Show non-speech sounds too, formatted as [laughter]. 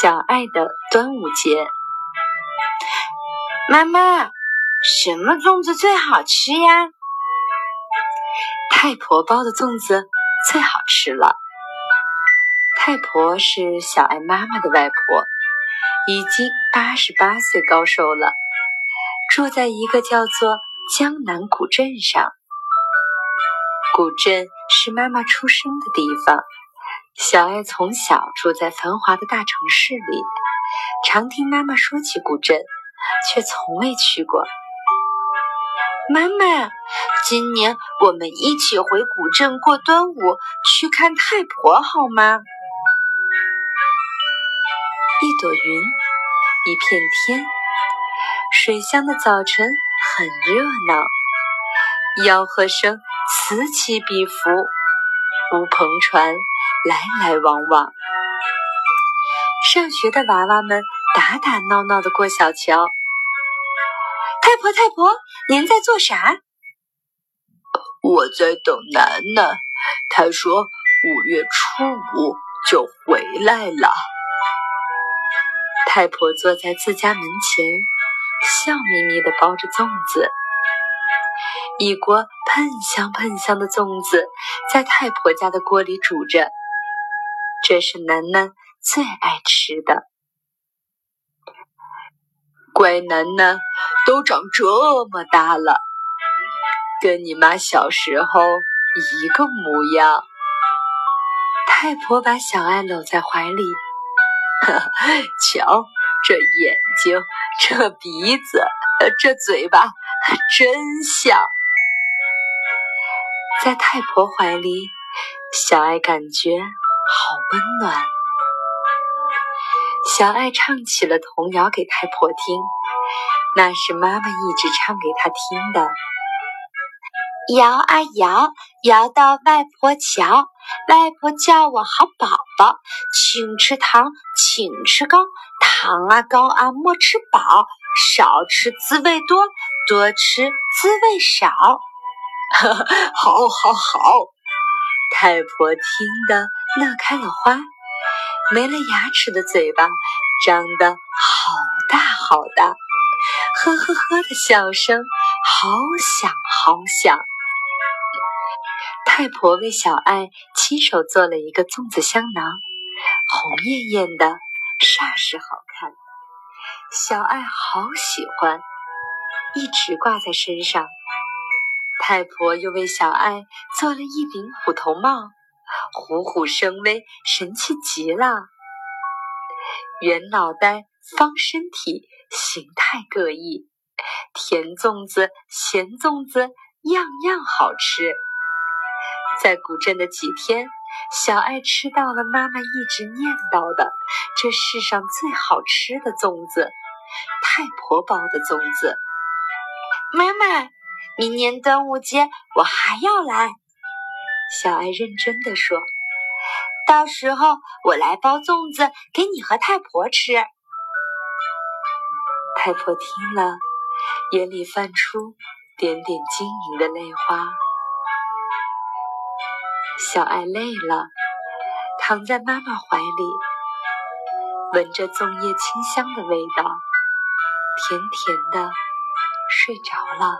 小爱的端午节，妈妈，什么粽子最好吃呀？太婆包的粽子最好吃了。太婆是小爱妈妈的外婆，已经八十八岁高寿了，住在一个叫做江南古镇上。古镇是妈妈出生的地方。小爱从小住在繁华的大城市里，常听妈妈说起古镇，却从未去过。妈妈，今年我们一起回古镇过端午，去看太婆好吗？一朵云，一片天，水乡的早晨很热闹，吆喝声此起彼伏，乌篷船。来来往往，上学的娃娃们打打闹闹的过小桥。太婆，太婆，您在做啥？我在等楠楠，她说五月初五就回来了。太婆坐在自家门前，笑眯眯地包着粽子。一锅喷香喷香的粽子在太婆家的锅里煮着。这是楠楠最爱吃的。乖楠楠，都长这么大了，跟你妈小时候一个模样。太婆把小爱搂在怀里，呵 [laughs] 瞧，这眼睛，这鼻子，这嘴巴，真像。在太婆怀里，小爱感觉。温暖，小爱唱起了童谣给太婆听，那是妈妈一直唱给她听的。摇啊摇，摇到外婆桥，外婆叫我好宝宝，请吃糖，请吃糕，糖啊糕啊莫吃饱，少吃滋味多，多吃滋味少。[laughs] 好，好，好。太婆听得乐开了花，没了牙齿的嘴巴张得好大好大，呵呵呵的笑声好响好响。太婆为小爱亲手做了一个粽子香囊，红艳艳的，煞是好看。小爱好喜欢，一直挂在身上。太婆又为小爱做了一顶虎头帽，虎虎生威，神气极了。圆脑袋，方身体，形态各异，甜粽子、咸粽子，样样好吃。在古镇的几天，小爱吃到了妈妈一直念叨的这世上最好吃的粽子——太婆包的粽子。妈妈。明年端午节我还要来，小爱认真的说：“到时候我来包粽子给你和太婆吃。”太婆听了，眼里泛出点点晶莹的泪花。小爱累了，躺在妈妈怀里，闻着粽叶清香的味道，甜甜的睡着了。